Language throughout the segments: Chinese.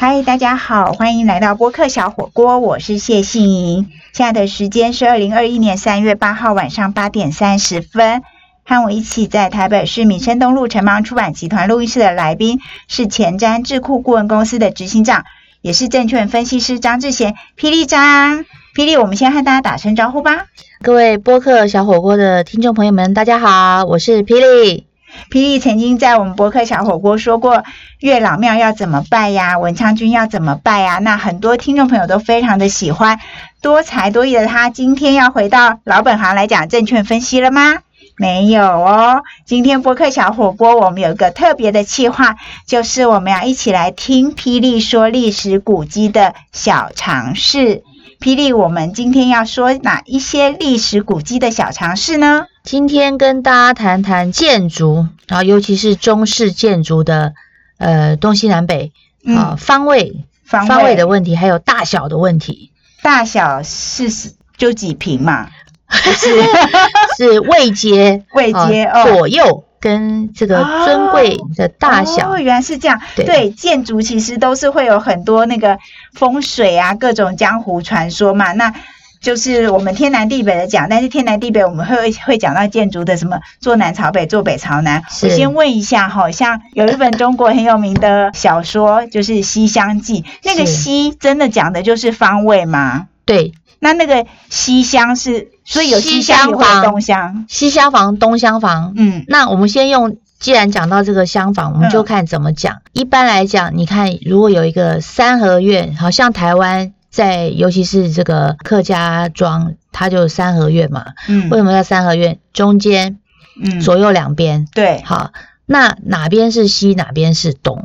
嗨，大家好，欢迎来到播客小火锅，我是谢杏莹。现在的时间是二零二一年三月八号晚上八点三十分。和我一起在台北市民生东路城邦出版集团录音室的来宾是前瞻智库顾问公司的执行长，也是证券分析师张志贤，霹雳张。霹雳，我们先和大家打声招呼吧。各位播客小火锅的听众朋友们，大家好，我是霹雳。霹雳曾经在我们博客小火锅说过月老庙要怎么拜呀，文昌君要怎么拜呀？那很多听众朋友都非常的喜欢，多才多艺的他，今天要回到老本行来讲证券分析了吗？没有哦，今天播客小火锅我们有一个特别的计划，就是我们要一起来听霹雳说历史古迹的小常识。霹雳，我们今天要说哪一些历史古迹的小常识呢？今天跟大家谈谈建筑，然后尤其是中式建筑的呃东西南北啊方位方位的问题，还有大小的问题。大小是就几平嘛？是是位阶位阶左右。跟这个尊贵的大小，哦，原来是这样。对，建筑其实都是会有很多那个风水啊，各种江湖传说嘛。那就是我们天南地北的讲，但是天南地北我们会会讲到建筑的什么坐南朝北，坐北朝南。我先问一下，好像有一本中国很有名的小说，就是《西厢记》，那个西真的讲的就是方位吗？对。那那个西厢是，所以有西厢房、东厢，西厢房、东厢房。嗯，那我们先用，既然讲到这个厢房，我们就看怎么讲。一般来讲，你看，如果有一个三合院，好像台湾在，尤其是这个客家庄，它就三合院嘛。嗯，为什么叫三合院？中间，嗯，左右两边。对，好，那哪边是西，哪边是东？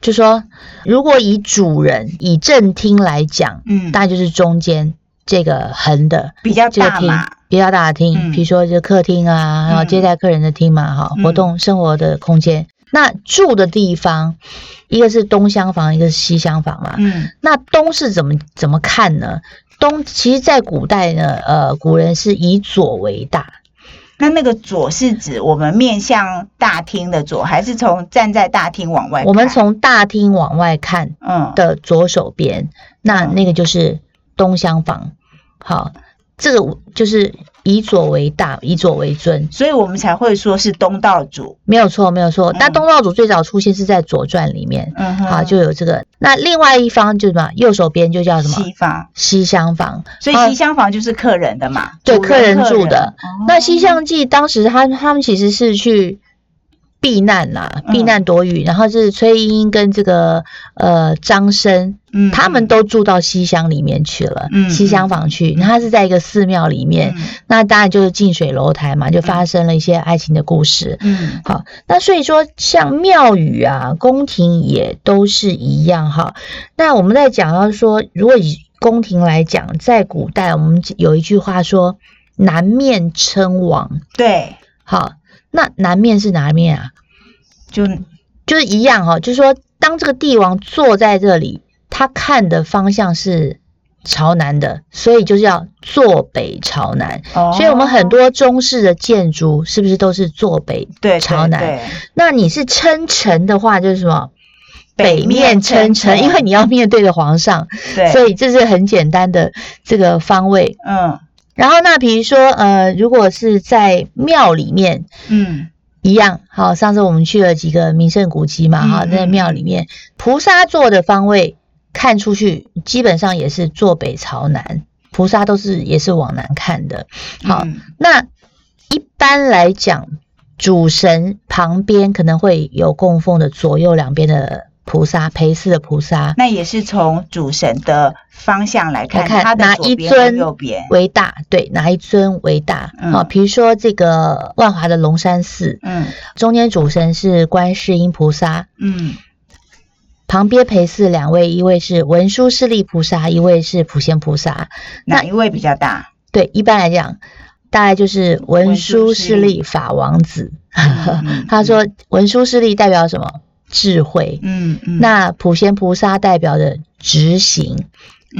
就说，如果以主人、以正厅来讲，嗯，大概就是中间。这个横的比较大厅，比较大的厅，比如说就客厅啊，然后接待客人的厅嘛，哈，活动生活的空间。那住的地方，一个是东厢房，一个是西厢房嘛。嗯，那东是怎么怎么看呢？东其实，在古代呢，呃，古人是以左为大。那那个左是指我们面向大厅的左，还是从站在大厅往外？我们从大厅往外看，嗯，的左手边，那那个就是东厢房。好，这个就是以左为大，以左为尊，所以我们才会说是东道主，没有错，没有错。那东道主最早出现是在《左传》里面，嗯，好，就有这个。那另外一方就是什么？右手边就叫什么？西房，西厢房。所以西厢房就是客人的嘛，对，客人住的。那《西厢记》当时他他们其实是去。避难啦，避难躲雨，然后是崔莺莺跟这个呃张生，嗯，他们都住到西厢里面去了，嗯，西厢房去，他是在一个寺庙里面，那当然就是近水楼台嘛，就发生了一些爱情的故事，嗯，好，那所以说像庙宇啊、宫廷也都是一样哈。那我们在讲到说，如果以宫廷来讲，在古代我们有一句话说“南面称王”，对，好。那南面是哪面啊？就就是一样哈，就是说，当这个帝王坐在这里，他看的方向是朝南的，所以就是要坐北朝南。哦，所以我们很多中式的建筑是不是都是坐北对朝南？那你是称臣的话，就是什么北面称臣，因为你要面对着皇上，所以这是很简单的这个方位。嗯。然后那比如说，呃，如果是在庙里面，嗯，一样好。上次我们去了几个名胜古迹嘛，哈，在庙里面，菩萨坐的方位看出去，基本上也是坐北朝南，菩萨都是也是往南看的。好，那一般来讲，主神旁边可能会有供奉的左右两边的。菩萨陪侍的菩萨，那也是从主神的方向来看，他哪一尊为大？对，哪一尊为大？好，比如说这个万华的龙山寺，嗯，中间主神是观世音菩萨，嗯，旁边陪侍两位，一位是文殊师利菩萨，一位是普贤菩萨，哪一位比较大？对，一般来讲，大概就是文殊师利法王子。他说，文殊师利代表什么？智慧，嗯嗯，那普贤菩萨代表的执行，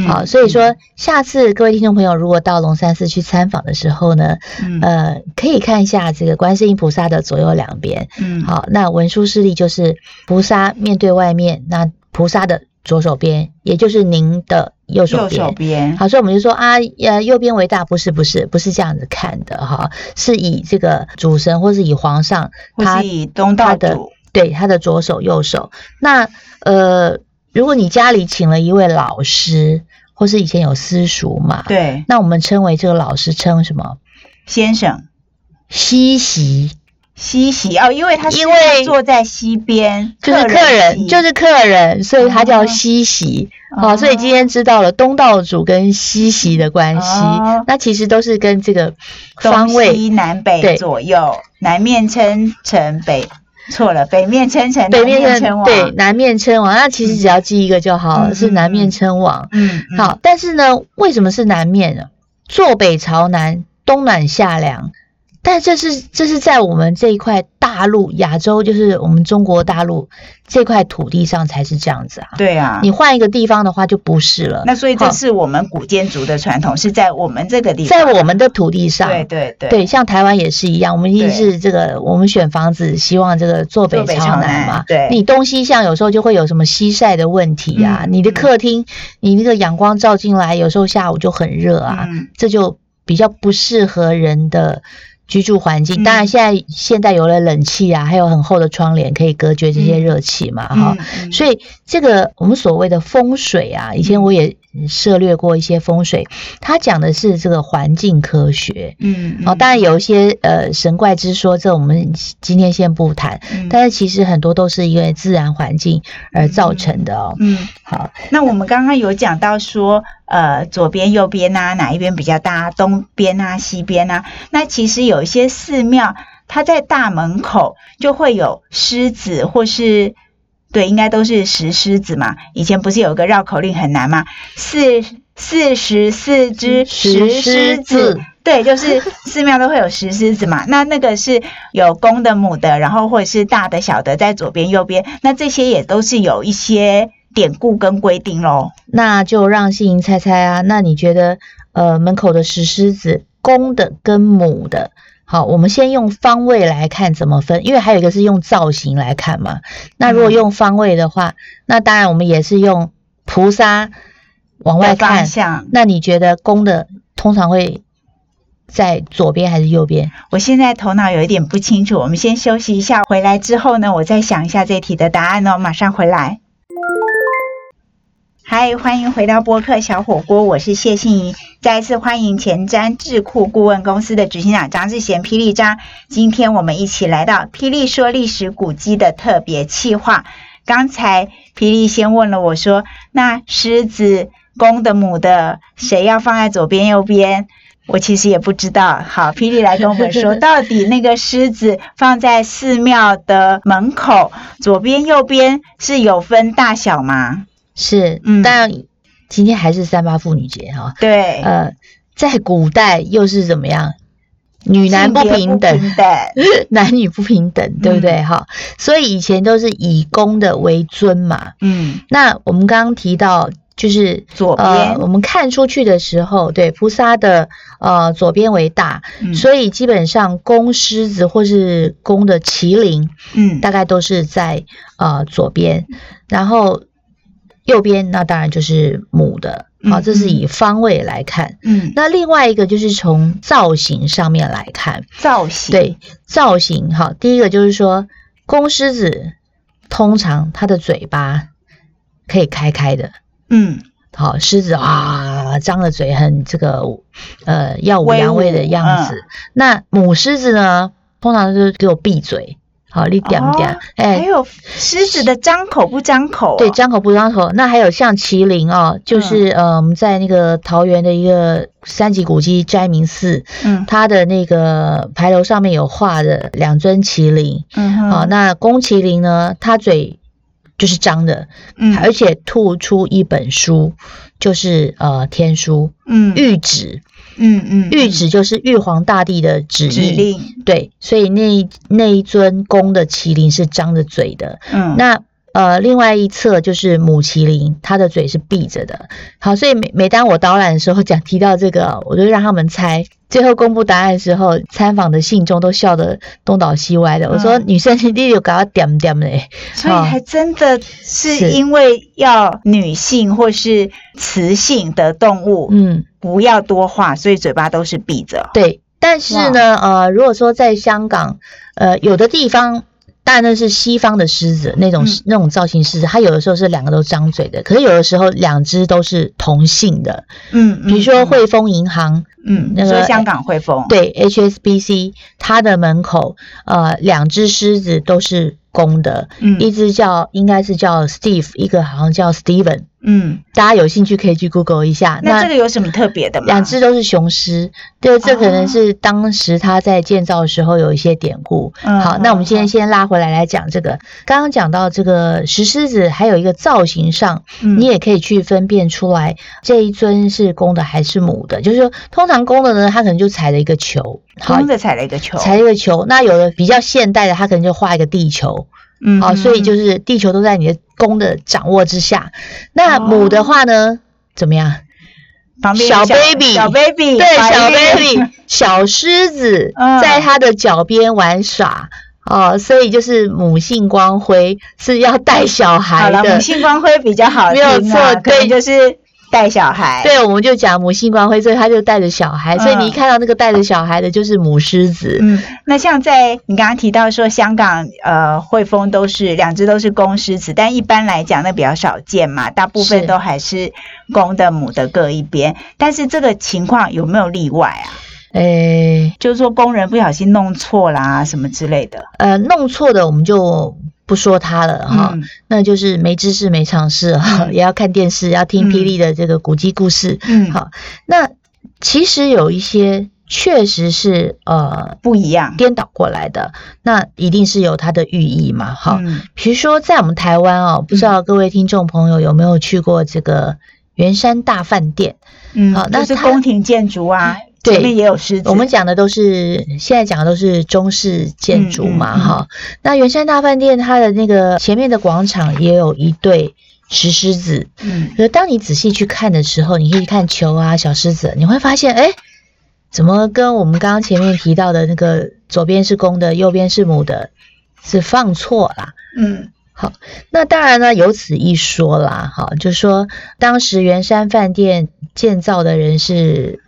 好，所以说下次各位听众朋友如果到龙山寺去参访的时候呢，呃，可以看一下这个观世音菩萨的左右两边，嗯，好，那文殊师利就是菩萨面对外面，那菩萨的左手边，也就是您的右手。手边，好，所以我们就说啊，呃，右边为大，不是不是不是这样子看的哈，是以这个主神或是以皇上或他是以东道的主，对他的左手右手。那呃，如果你家里请了一位老师，或是以前有私塾嘛，，对，那我们称为这个老师称什么？先生西席，西席哦，因为他是因为坐在西边，就是客人，就是客人，所以他叫哦西席。哦好，所以今天知道了东道主跟西席的关系，哦那其实都是跟这个方位西南北对左右，南面称城，北错了，北面称臣，北面称王，称对，南面称王，那其实只要记一个就好了，嗯是南面嗯称王。嗯，嗯，好，但是呢，为什么是南面呢？坐北朝南，冬暖夏凉。但这是这是在我们这一块大陆亚洲，就是我们中国大陆这块土地上才是这样子啊。对啊，你换一个地方的话就不是了。那所以这是我们古建筑的传统，是在我们这个地方，在我们的土地上，对对对对，像台湾也是一样，我们一定是这个，我们选房子希望这个坐北朝南嘛。对你东西向有时候就会有什么西晒的问题啊，嗯你的客厅你那个阳光照进来，有时候下午就很热啊，嗯这就比较不适合人的。居住环境，嗯。当然现在现在有了冷气啊，还有很厚的窗帘可以隔绝这些嗯。热气嘛，哈、所以这个我们所谓的风水啊，以前我也涉略过一些风水，他讲的是这个环境科学。嗯，哦，当然有一些呃神怪之说，这我们今天先不谈，嗯但是其实很多都是因为自然环境而造成的哦。嗯，好，那我们刚刚有讲到说，呃，左边、右边啊，哪一边比较大？东边啊，西边啊？那其实有一些寺庙，它在大门口就会有狮子，或是对，应该都是石狮子嘛。以前不是有个绕口令很难吗？四四十四只石狮子子。对，就是寺庙都会有石狮子嘛，那那个是有公的、母的，然后或者是大的、小的在左边、右边，那这些也都是有一些典故跟规定喽。那就让信莹猜猜啊，那你觉得呃门口的石狮子公的跟母的？好，我们先用方位来看怎么分，因为还有一个是用造型来看嘛。那如果嗯用方位的话，那当然我们也是用菩萨往外看。那你觉得公的通常会在左边还是右边？我现在头脑有一点不清楚，我们先休息一下，回来之后呢，我再想一下这题的答案哦，马上回来。嗨，欢迎回到播客小火锅，我是谢欣怡。再一次欢迎前瞻智库顾问公司的执行长张志贤霹雳张。今天我们一起来到霹雳说历史古迹的特别企划。刚才霹雳先问了我说，那狮子公的母的谁要放在左边右边？我其实也不知道。好，霹雳来跟我们说，到底那个狮子放在寺庙的门口，左边右边是有分大小吗？是，嗯。当然今天还是三八妇女节哈、对，呃，在古代又是怎么样？女男不平等，平等。男女不平等，对不对？哈、所以以前都是以公的为尊嘛。嗯，那我们刚刚提到，就是左边。呃，我们看出去的时候，对菩萨的呃左边为大，嗯。所以基本上公狮子或是公的麒麟，嗯。大概都是在呃左边，然后右边那当然就是母的，好、嗯这是以方位来看。嗯，那另外一个就是从造型上面来看，造型。对造型，好，第一个就是说公狮子通常它的嘴巴可以开开的，嗯。好，狮子啊张了嘴很这个呃耀武扬威的样子，那母狮子呢，通常就是给我闭嘴。好，你点不点哦？还哎、有狮子的张口不张口、哦，对，张口不张口。那还有像麒麟哦，就是、呃，我们在那个桃园的一个三级古迹斋明寺，嗯它的那个牌楼上面有画的两尊麒麟。嗯哼，啊，那公麒麟呢，它嘴就是张的，嗯而且吐出一本书，就是呃天书，嗯谕旨，嗯嗯谕旨就是玉皇大帝的旨意。指令，对，所以那一那一尊公的麒麟是张着嘴的。嗯那呃，另外一侧就是母麒麟，它的嘴是闭着的。好，所以每每当我导览的时候讲提到这个，我就让他们猜。最后公布答案的时候，参访的信众都笑得东倒西歪的。我说：“女生弟弟有搞到点点嘞。”所以还真的是因为要女性或是雌性的动物，嗯，不要多话，所以嘴巴都是闭着。对，但是呢，呃，如果说在香港，呃，有的地方。但那是西方的狮子，那种那种造型狮子，它有的时候是两个都张嘴的，可是有的时候两只都是同性的。嗯，比如说汇丰银行，嗯，那个香港汇丰，对，HSBC，它的门口呃两只狮子都是公的，嗯，一只叫应该是叫 Steve，一个好像叫 Steven。嗯，大家有兴趣可以去 Google 一下。那这个有什么特别的吗？两只都是雄狮，对，这可能是当时他在建造的时候有一些典故。好，那我们现在先拉回来来讲这个。刚刚讲到这个石狮子，还有一个造型上，你也可以去分辨出来这一尊是公的还是母的。就是说，通常公的呢，它可能就踩了一个球，公的踩了一个球，踩一个球。那有的比较现代的，它可能就画一个地球。嗯，好，所以就是地球都在你的公的掌握之下。那母的话呢，怎么样？小 baby，小 baby，对，小 baby，小狮子在他的脚边玩耍。哦，所以就是母性光辉是要带小孩的。母性光辉比较好，没有错，对，就是。带小孩，对，我们就讲母性光辉，所以他就带着小孩，所以你一看到那个带着小孩的，就是母狮子。嗯，那像在你刚刚提到说香港呃汇丰都是两只都是公狮子，但一般来讲那比较少见嘛，大部分都还是公的母的各一边。但是这个情况有没有例外啊？诶，就是说工人不小心弄错啦什么之类的。呃，弄错的我们就。不说他了哈，那就是没知识没尝试哈，也要看电视，要听霹雳的这个古迹故事。嗯，好，那其实有一些确实是呃不一样，颠倒过来的，那一定是有它的寓意嘛。哈，比如说在我们台湾哦，不知道各位听众朋友有没有去过这个圆山大饭店？嗯，好，那是宫廷建筑啊。前面也有狮子，我们讲的都是现在讲的都是中式建筑嘛，哈。那圆山大饭店它的那个前面的广场也有一对石狮子，嗯。可是当你仔细去看的时候，你可以看球啊、小狮子，你会发现，哎，怎么跟我们刚刚前面提到的那个左边是公的，右边是母的，是放错啦？嗯。好，那当然呢，有此一说啦，哈，就说当时圆山饭店建造的人是。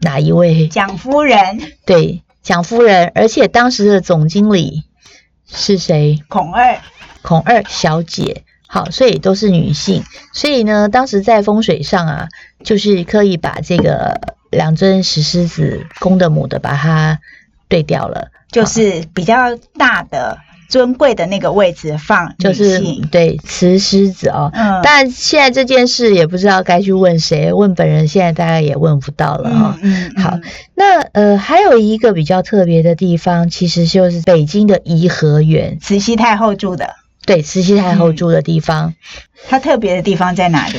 哪一位？蒋夫人。对，蒋夫人，而且当时的总经理是谁？孔二，孔二小姐。好，所以都是女性。所以呢，当时在风水上啊，就是可以把这个两尊石狮子公的母的把它对掉了，就是比较大的。尊贵的那个位置放就是对雌狮子哦，嗯，但现在这件事也不知道该去问谁，问本人现在大概也问不到了哈。嗯，好，那呃还有一个比较特别的地方，其实就是北京的颐和园，慈禧太后住的，对，慈禧太后住的地方，它特别的地方在哪里？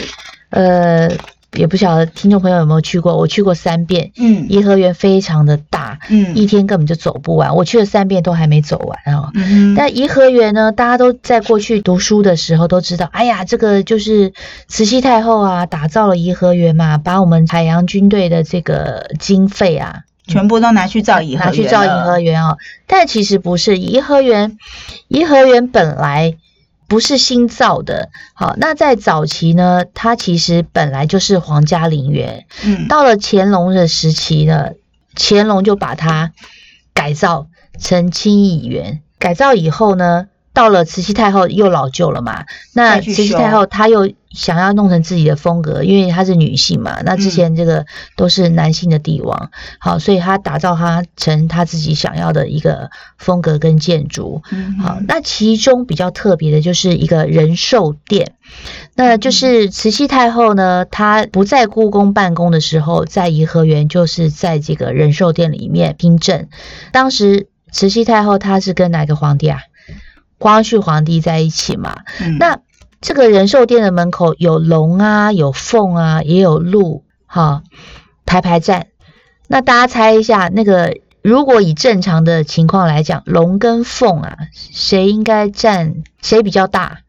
呃。也不晓得听众朋友有没有去过，我去过三遍。嗯，颐和园非常的大，嗯，一天根本就走不完。我去了三遍都还没走完哦。嗯，但颐和园呢，大家都在过去读书的时候都知道，哎呀，这个就是慈禧太后啊，打造了颐和园嘛，把我们海洋军队的这个经费啊，全部都拿去造颐和园，拿去造颐和园哦。但其实不是，颐和园，颐和园本来。不是新造的，好，那在早期呢，它其实本来就是皇家陵园。嗯，到了乾隆的时期呢，乾隆就把它改造成清漪园。改造以后呢。到了慈禧太后又老旧了嘛，那慈禧太后她又想要弄成自己的风格，因为她是女性嘛，那之前这个都是男性的帝王，好，所以她打造她成她自己想要的一个风格跟建筑，好，那其中比较特别的就是一个仁寿殿，那就是慈禧太后呢，她不在故宫办公的时候，在颐和园就是在这个仁寿殿里面听政，当时慈禧太后她是跟哪个皇帝啊？光绪皇帝在一起嘛？那这个仁寿殿的门口有龙啊，有凤啊，也有鹿，哈，排排站。那大家猜一下，那个如果以正常的情况来讲，龙跟凤啊，谁应该站？谁比较大？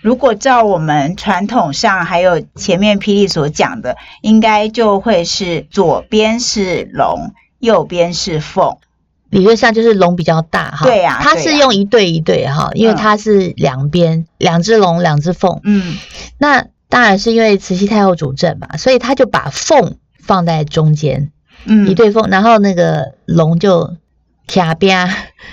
如果照我们传统上还有前面霹雳所讲的，应该就会是左边是龙，右边是凤。理论上就是龙比较大哈，对呀，它是用一对一对哈，因为它是两边两只龙两只凤，嗯，那当然是因为慈禧太后主政嘛，所以他就把凤放在中间，嗯，一对凤，然后那个龙就卡边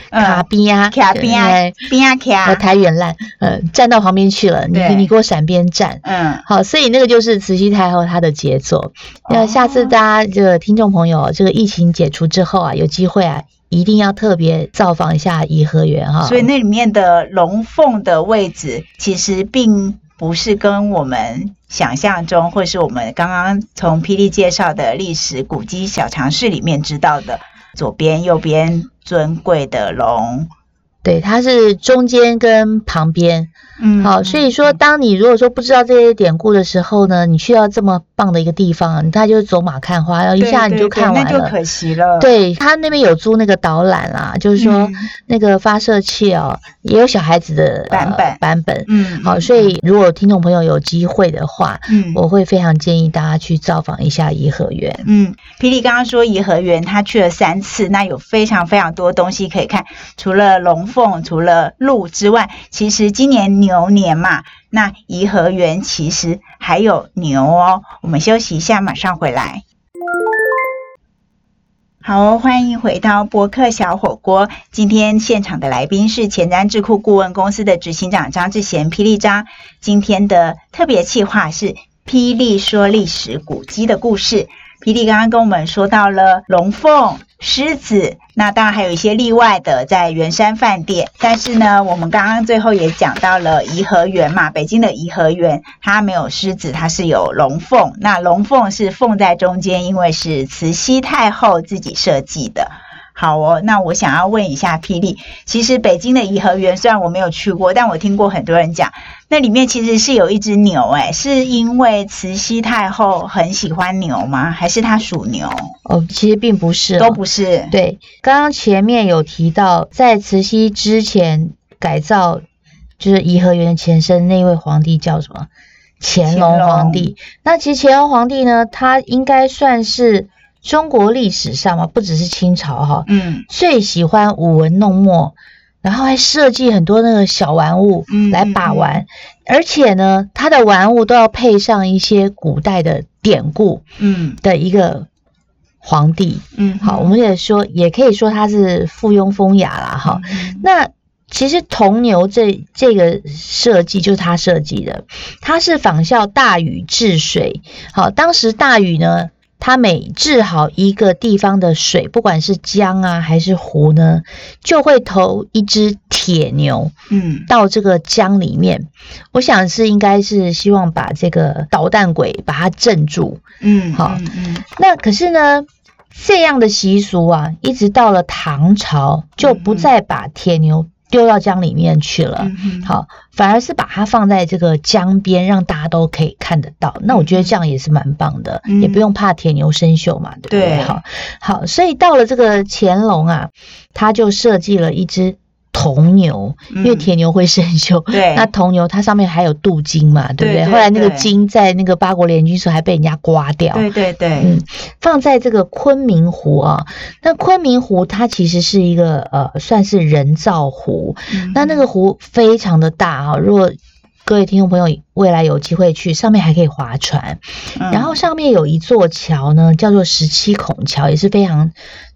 卡边啊卡边啊边啊卡，我抬远烂，呃，站到旁边去了，你你给我闪边站，嗯，好，所以那个就是慈禧太后她的杰作。那下次大家这个听众朋友，这个疫情解除之后啊，有机会啊。一定要特别造访一下颐和园哈，所以那里面的龙凤的位置，其实并不是跟我们想象中，或是我们刚刚从霹雳介绍的历史古迹小常识里面知道的，左边、右边尊贵的龙。对，它是中间跟旁边，嗯，好，所以说，当你如果说不知道这些典故的时候呢，你去到这么棒的一个地方，他就走马看花，然后一下你就看完了，那就可惜了。对他那边有租那个导览啦，就是说那个发射器哦，也有小孩子的版本版本，嗯，好，所以如果听众朋友有机会的话，嗯，我会非常建议大家去造访一下颐和园。嗯，霹雳刚刚说颐和园他去了三次，那有非常非常多东西可以看，除了龙。凤除了鹿之外，其实今年牛年嘛，那颐和园其实还有牛哦。我们休息一下，马上回来。好，欢迎回到博客小火锅。今天现场的来宾是前瞻智库顾问公司的执行长张志贤，霹雳张。今天的特别企划是霹雳说历史古迹的故事。霹雳刚刚跟我们说到了龙凤。狮子，那当然还有一些例外的，在圆山饭店。但是呢，我们刚刚最后也讲到了颐和园嘛，北京的颐和园，它没有狮子，它是有龙凤。那龙凤是凤在中间，因为是慈禧太后自己设计的。好哦，那我想要问一下霹雳，其实北京的颐和园虽然我没有去过，但我听过很多人讲，那里面其实是有一只牛，哎，是因为慈禧太后很喜欢牛吗？还是她属牛？哦，其实并不是，都不是。对，刚刚前面有提到，在慈禧之前改造就是颐和园的前身那位皇帝叫什么？乾隆皇帝。那其实乾隆皇帝呢，他应该算是。中国历史上嘛，不只是清朝哈，嗯，最喜欢舞文弄墨，然后还设计很多那个小玩物来把玩，而且呢，他的玩物都要配上一些古代的典故，嗯，的一个皇帝，嗯，好，我们也说，也可以说他是附庸风雅啦，哈。那其实铜牛这这个设计就是他设计的，他是仿效大禹治水，好，当时大禹呢。他每治好一个地方的水，不管是江啊还是湖呢，就会投一只铁牛，嗯，到这个江里面。我想是应该是希望把这个捣蛋鬼把它镇住，嗯，好，嗯，那可是呢，这样的习俗啊，一直到了唐朝就不再把铁牛。丢到江里面去了，好，反而是把它放在这个江边，让大家都可以看得到。那我觉得这样也是蛮棒的，也不用怕铁牛生锈嘛，对不对？好，好，所以到了这个乾隆啊，他就设计了一只。铜牛，因为铁牛会生锈，对，那铜牛它上面还有镀金嘛，对不对？后来那个金在那个八国联军时候还被人家刮掉，对对对，嗯，放在这个昆明湖啊，那昆明湖它其实是一个呃算是人造湖，那那个湖非常的大啊，如果各位听众朋友未来有机会去，上面还可以划船，然后上面有一座桥呢，叫做十七孔桥，也是非常。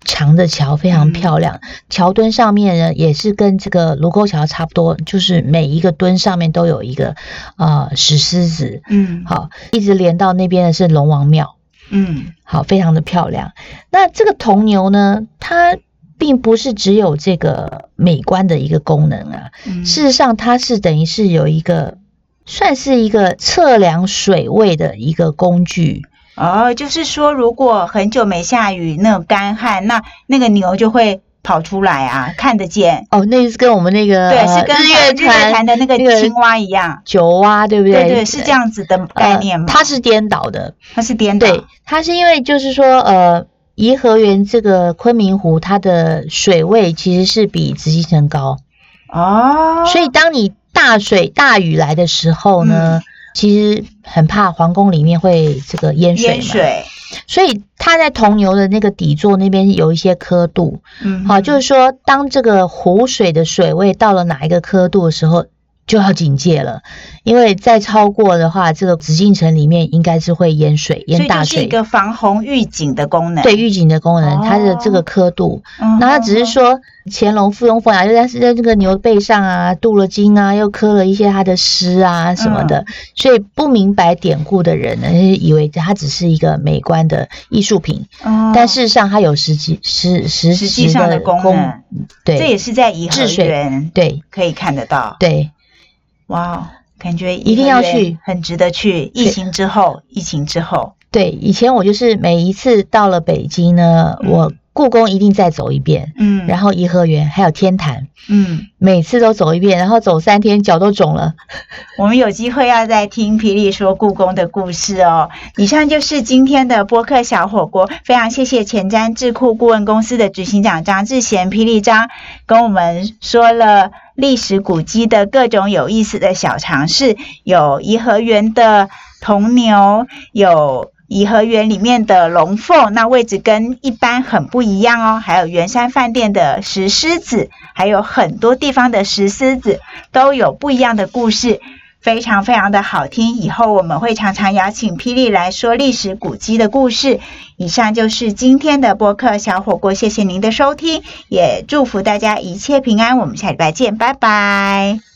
长的桥非常漂亮，桥墩上面呢也是跟这个卢沟桥差不多，就是每一个墩上面都有一个呃石狮子，嗯，好，一直连到那边的是龙王庙，嗯，好，非常的漂亮。那这个铜牛呢，它并不是只有这个美观的一个功能啊，事实上它是等于是有一个算是一个测量水位的一个工具。哦，就是说，如果很久没下雨，那种干旱，那那个牛就会跑出来啊，看得见。哦，那是跟我们那个对，是跟日月潭的那个青蛙一样，九蛙，对不对？对对，是这样子的概念吗？它是颠倒的，它是颠倒。对，它是因为就是说，呃，颐和园这个昆明湖，它的水位其实是比紫禁城高。哦。所以当你大水大雨来的时候呢，其实很怕皇宫里面会这个淹水嘛，所以他在铜牛的那个底座那边有一些刻度，嗯，好，就是说当这个湖水的水位到了哪一个刻度的时候。就要警戒了，因为再超过的话，这个紫禁城里面应该是会淹水、淹大水。是一个防洪预警的功能。对，预警的功能，它的这个刻度，那它只是说乾隆附庸风雅，就在是在这个牛背上啊镀了金啊，又刻了一些他的诗啊什么的，所以不明白典故的人呢，以为它只是一个美观的艺术品，但事实上它有实际实实实际上的功能。对，这也是在颐和园对可以看得到。对。哇，感觉一定要去，很值得去。疫情之后，疫情之后，对，以前我就是每一次到了北京呢，我。故宫一定再走一遍，嗯，然后颐和园还有天坛，嗯，每次都走一遍，然后走三天，脚都肿了。我们有机会要再听霹雳说故宫的故事哦。以上就是今天的播客小火锅，非常谢谢前瞻智库顾问公司的执行长张志贤霹雳张，跟我们说了历史古迹的各种有意思的小常识，有颐和园的铜牛，有。颐和园里面的龙凤，那位置跟一般很不一样哦。还有圆山饭店的石狮子，还有很多地方的石狮子都有不一样的故事，非常非常的好听。以后我们会常常邀请霹雳来说历史古迹的故事。以上就是今天的播客小火锅，谢谢您的收听，也祝福大家一切平安。我们下礼拜见，拜拜。